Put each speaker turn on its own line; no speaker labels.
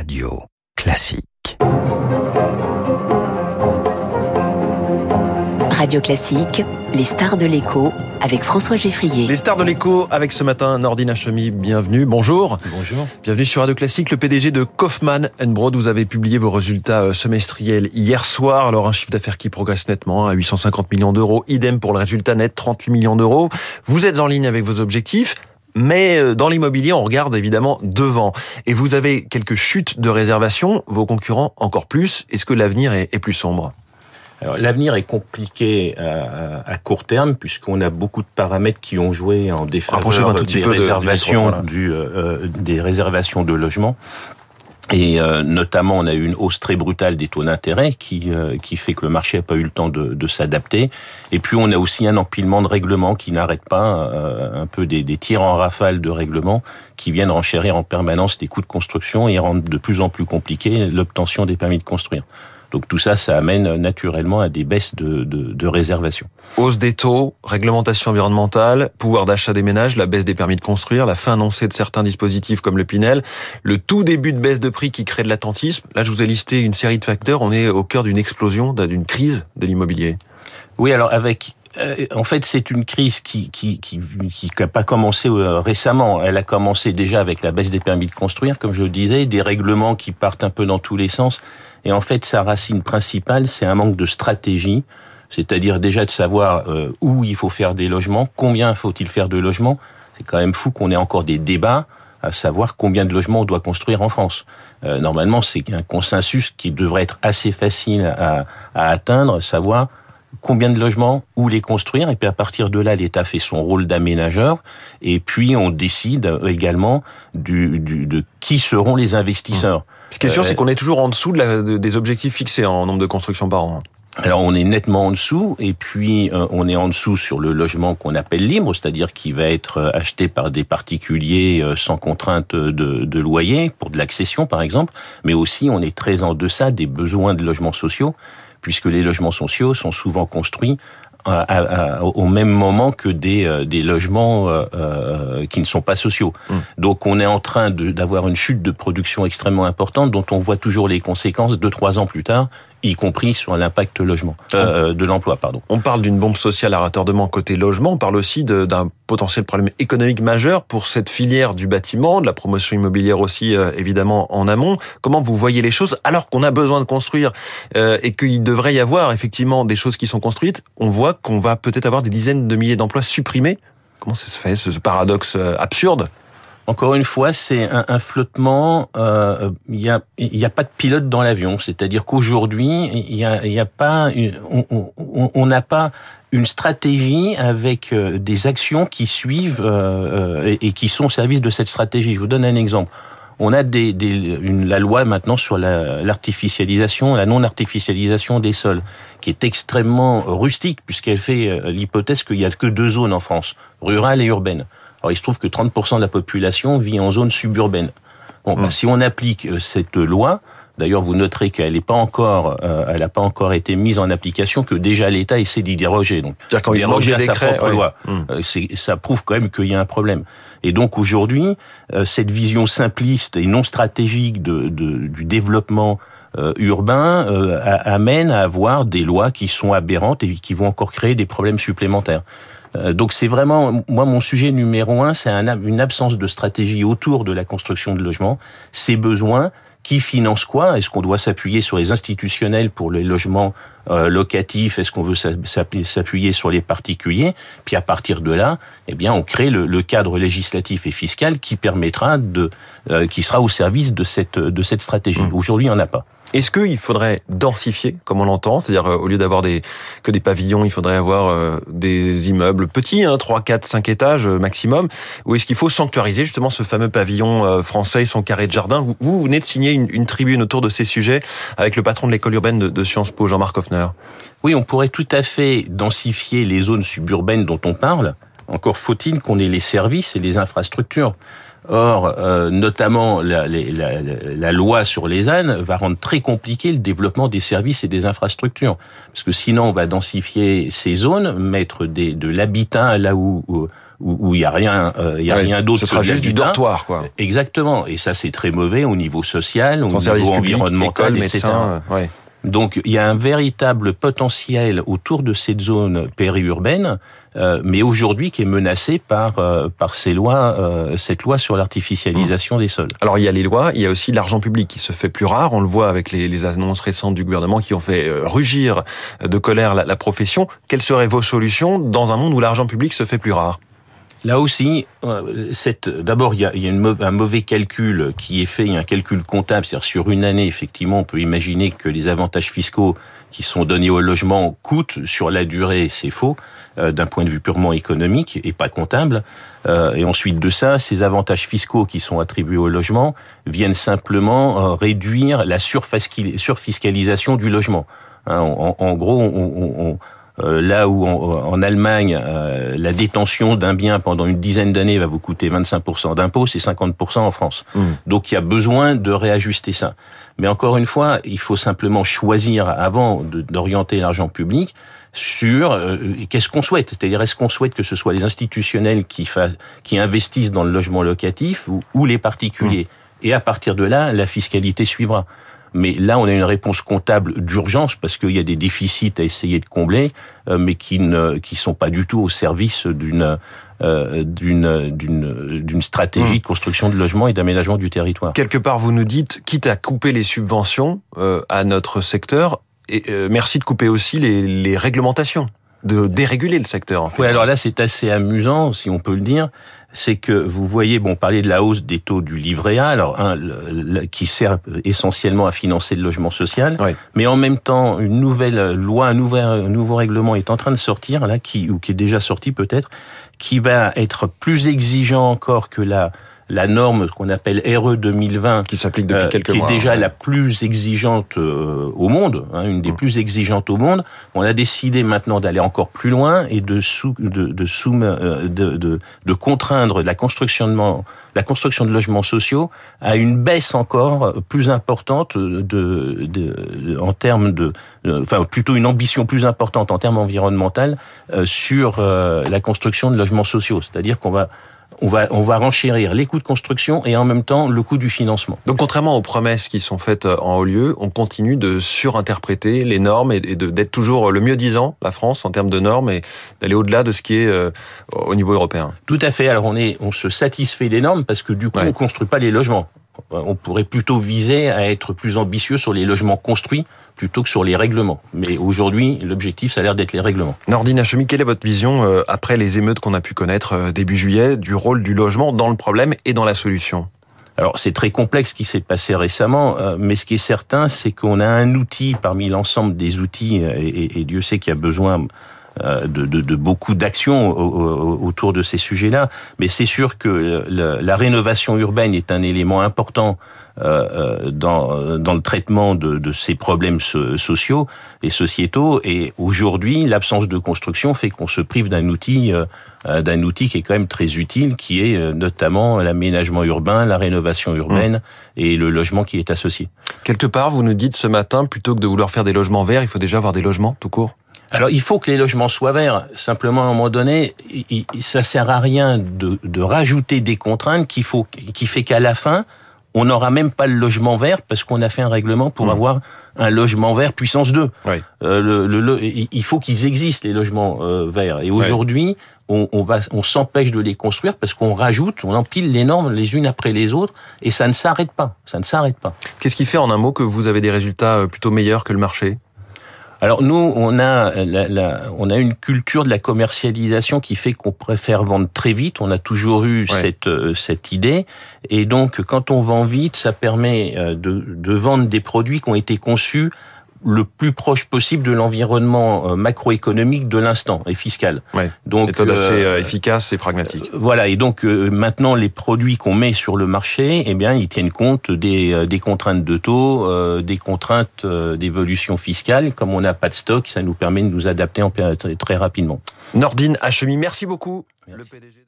Radio Classique.
Radio Classique, les stars de l'écho avec François Geffrier.
Les stars de l'écho avec ce matin Nordine Hachemi, bienvenue, bonjour.
Bonjour.
Bienvenue sur Radio Classique, le PDG de Kaufmann Broad. Vous avez publié vos résultats euh, semestriels hier soir. Alors un chiffre d'affaires qui progresse nettement à 850 millions d'euros. Idem pour le résultat net, 38 millions d'euros. Vous êtes en ligne avec vos objectifs. Mais euh, dans l'immobilier, on regarde évidemment devant. Et vous avez quelques chutes de réservation, vos concurrents encore plus. Est-ce que l'avenir est plus sombre?
L'avenir est compliqué à, à court terme puisqu'on a beaucoup de paramètres qui ont joué en défaveur des réservations du, euh, des réservations de logement. Et euh, notamment, on a eu une hausse très brutale des taux d'intérêt qui euh, qui fait que le marché n'a pas eu le temps de, de s'adapter. Et puis, on a aussi un empilement de règlements qui n'arrête pas, un peu des, des tirs en rafale de règlements qui viennent renchérir en permanence les coûts de construction et rendent de plus en plus compliqué l'obtention des permis de construire. Donc tout ça, ça amène naturellement à des baisses de, de, de réservation.
Hausse des taux, réglementation environnementale, pouvoir d'achat des ménages, la baisse des permis de construire, la fin annoncée de certains dispositifs comme le Pinel, le tout début de baisse de prix qui crée de l'attentisme. Là, je vous ai listé une série de facteurs. On est au cœur d'une explosion, d'une crise de l'immobilier.
Oui, alors avec euh, en fait, c'est une crise qui qui qui qui n'a pas commencé euh, récemment. Elle a commencé déjà avec la baisse des permis de construire, comme je le disais, des règlements qui partent un peu dans tous les sens. Et en fait, sa racine principale, c'est un manque de stratégie, c'est-à-dire déjà de savoir euh, où il faut faire des logements, combien faut-il faire de logements. C'est quand même fou qu'on ait encore des débats à savoir combien de logements on doit construire en France. Normalement, c'est un consensus qui devrait être assez facile à, à atteindre, savoir combien de logements, où les construire, et puis à partir de là, l'État fait son rôle d'aménageur, et puis on décide également du, du, de qui seront les investisseurs.
Ce qui est sûr, c'est euh, qu'on est toujours en dessous de des objectifs fixés en nombre de constructions par an.
Alors on est nettement en dessous et puis euh, on est en dessous sur le logement qu'on appelle libre, c'est-à-dire qui va être euh, acheté par des particuliers sans contrainte de, de loyer pour de l'accession par exemple, mais aussi on est très en deçà des besoins de logements sociaux puisque les logements sociaux sont souvent construits au même moment que des, euh, des logements euh, euh, qui ne sont pas sociaux. Mmh. Donc on est en train d'avoir une chute de production extrêmement importante dont on voit toujours les conséquences deux trois ans plus tard y compris sur l'impact logement euh, de l'emploi. Pardon.
On parle d'une bombe sociale à retardement côté logement. On parle aussi d'un potentiel problème économique majeur pour cette filière du bâtiment, de la promotion immobilière aussi évidemment en amont. Comment vous voyez les choses alors qu'on a besoin de construire euh, et qu'il devrait y avoir effectivement des choses qui sont construites? On voit qu'on va peut-être avoir des dizaines de milliers d'emplois supprimés. Comment ça se fait, ce paradoxe euh, absurde?
Encore une fois, c'est un, flottement. Euh, il n'y a, y a pas de pilote dans l'avion. C'est-à-dire qu'aujourd'hui, il a, y a pas, on n'a pas une stratégie avec euh, des actions qui suivent et qui sont au service de cette stratégie. Je vous donne un exemple on a des, une, la loi maintenant sur l'artificialisation, la, non-artificialisation des sols, qui est extrêmement rustique, puisqu'elle fait euh, l'hypothèse qu'il n'y a que deux zones en France, rurale et urbaine. Alors il se trouve que 30% de la population vit en zone suburbaine. Bon, mmh. si on applique euh, cette loi, D'ailleurs, vous noterez qu'elle n'est pas encore, euh, elle n'a pas encore été mise en application, que déjà l'État essaie d'y déroger. Donc,
déroger à sa propre
loi, mmh. ça prouve quand même qu'il y a un problème. Et donc aujourd'hui, euh, cette vision simpliste et non stratégique de, de du développement euh, urbain euh, amène à avoir des lois qui sont aberrantes et qui vont encore créer des problèmes supplémentaires. Donc c'est vraiment, moi mon sujet numéro un, c'est une absence de stratégie autour de la construction de logements, ces besoins, qui finance quoi? Est-ce qu'on doit s'appuyer sur les institutionnels pour les logements euh, locatifs? Est-ce qu'on veut s'appuyer sur les particuliers? Puis à partir de là, eh bien, on crée le, cadre législatif et fiscal qui permettra de, euh, qui sera au service de cette de cette stratégie. Mmh. Aujourd'hui, il n'y en a pas.
Est-ce qu'il faudrait densifier, comme on l'entend, c'est-à-dire euh, au lieu d'avoir des que des pavillons, il faudrait avoir euh, des immeubles petits, hein, 3, 4, 5 étages euh, maximum, ou est-ce qu'il faut sanctuariser justement ce fameux pavillon français, son carré de jardin? Vous, vous venez de signer une, une, tribune autour de ces sujets avec le patron de l'école urbaine de, de Sciences Po, Jean-Marc Hoffner.
Oui, on pourrait tout à fait densifier les zones suburbaines dont on parle. Encore faut-il qu'on ait les services et les infrastructures. Or, euh, notamment, la, la, la, loi sur les ânes va rendre très compliqué le développement des services et des infrastructures. Parce que sinon, on va densifier ces zones, mettre des, de l'habitat là où, où il y a rien, il y a rien d'autre.
Ce sera juste du dortoir, quoi.
Exactement. Et ça, c'est très mauvais au niveau social, au niveau environnemental, etc. Donc il y a un véritable potentiel autour de cette zone périurbaine, euh, mais aujourd'hui qui est menacé par euh, par ces lois, euh, cette loi sur l'artificialisation des sols.
Alors il y a les lois, il y a aussi l'argent public qui se fait plus rare. On le voit avec les, annonces récentes du gouvernement qui ont fait rugir de colère la, la profession. Quelles seraient vos solutions dans un monde où l'argent public se fait plus rare?
Là aussi, euh, d'abord il y a, y a une, un mauvais calcul qui est fait, il y a un calcul comptable, c'est-à-dire sur une année, effectivement, on peut imaginer que les avantages fiscaux qui sont donnés au logement coûtent sur la durée, c'est faux, euh, d'un point de vue purement économique et pas comptable. Euh, et ensuite de ça, ces avantages fiscaux qui sont attribués au logement viennent simplement réduire la surfiscalisation du logement. Hein, en, en, gros, on, on euh, là où en, Allemagne, euh, la détention d'un bien pendant une dizaine d'années va vous coûter 25% d'impôts, c'est 50% en France. Mmh. Donc il y a besoin de réajuster ça. Mais encore une fois, il faut simplement choisir avant d'orienter l'argent public sur euh, qu'est-ce qu'on souhaite. C'est-à-dire, est-ce qu'on souhaite que ce soit les institutionnels qui, qui investissent dans le logement locatif ou, les particuliers mmh. Et à partir de là, la fiscalité suivra. Mais là, on a une réponse comptable d'urgence parce qu'il y a des déficits à essayer de combler, euh, mais qui ne qui sont pas du tout au service d'une euh, d'une d'une stratégie de construction de logements et d'aménagement du territoire.
Quelque part, vous nous dites, quitte à couper les subventions euh, à notre secteur, et merci de couper aussi les, les réglementations de déréguler le secteur. En fait.
Oui, alors là, c'est assez amusant, si on peut le dire. C'est que vous voyez, bon, parler de la hausse des taux du livret A, alors un, qui sert essentiellement à financer le logement social, mais en même temps, une nouvelle loi, un nouveau, un nouveau règlement est en train de sortir là, qui ou qui est déjà sorti peut-être, qui va être plus exigeant encore que la la norme qu'on appelle RE 2020,
qui s'applique depuis euh, quelques
qui
est
déjà la plus exigeante euh, au monde, hein, une des mmh. plus exigeantes au monde. On a décidé maintenant d'aller encore plus loin et de sous, de de, euh, de, de, de contraindre la construction de la construction de logements sociaux à une baisse encore plus importante de, de, en termes de, enfin plutôt une ambition plus importante en termes environnementaux sur la construction de logements sociaux. C'est-à-dire qu'on va on va, on va renchérir les coûts de construction et en même temps le coût du financement.
Donc contrairement aux promesses qui sont faites euh, en haut lieu, on continue de surinterpréter les normes et d'être toujours le mieux disant, la France, en termes de normes et d'aller au-delà de ce qui est euh, au niveau européen.
Tout à fait. Alors on, est, on se satisfait des normes parce que du coup, on on construit pas les logements on pourrait plutôt viser à être plus ambitieux sur les logements construits plutôt que sur les règlements. Mais aujourd'hui, l'objectif, ça a l'air d'être les règlements.
Nordine Hachemi, quelle est votre vision, euh, après les émeutes qu'on a pu connaître euh, début juillet, du rôle du logement dans le problème et dans la solution?
Alors c'est très complexe ce qui s'est passé récemment, euh, mais ce qui est certain, c'est qu'on a un outil parmi l'ensemble des outils, et, Dieu sait qu'il y a besoin de, de, beaucoup d'actions autour de ces sujets-là. Mais c'est sûr que la rénovation urbaine est un élément important euh, euh, dans, dans le traitement de, de ces problèmes sociaux et sociétaux. Et aujourd'hui, l'absence de construction fait qu'on se prive d'un outil euh, d'un outil qui est quand même très utile, qui est notamment l'aménagement urbain, la rénovation urbaine mmh. et le logement qui est associé.
Quelque part, vous nous dites ce matin, plutôt que de vouloir faire des logements verts, il faut déjà avoir des logements tout court?
Alors, il faut que les logements soient verts. Simplement, à un moment donné, ça sert à rien de, de rajouter des contraintes qu'il faut, qui fait qu'à la fin, on n'aura même pas le logement vert parce qu'on a fait un règlement pour mmh. avoir un logement vert puissance 2. Euh, le, il faut qu'ils existent les logements euh, verts. Et aujourd'hui, on, on, va, on s'empêche de les construire parce qu'on rajoute, on empile les normes les unes après les autres et ça ne s'arrête pas. Ça ne s'arrête pas.
Qu'est-ce qui fait en un mot que vous avez des résultats euh, plutôt meilleurs que le marché?
Alors nous, on a, la, on a une culture de la commercialisation qui fait qu'on préfère vendre très vite. On a toujours eu cette, euh, cette idée. Et donc, quand on vend vite, ça permet euh, de, de vendre des produits qui ont été conçus le plus proche possible de l'environnement euh, macroéconomique de l'instant et fiscal.
Ouais. Donc méthode assez euh, efficace et pragmatique.
Voilà et donc euh, maintenant les produits qu'on met sur le marché, eh bien ils tiennent compte des, des contraintes de taux, des contraintes d'évolution fiscale. Comme on n'a pas de stock, ça nous permet de nous adapter en très, très rapidement.
Nordine Hachemi, merci beaucoup. Le PDG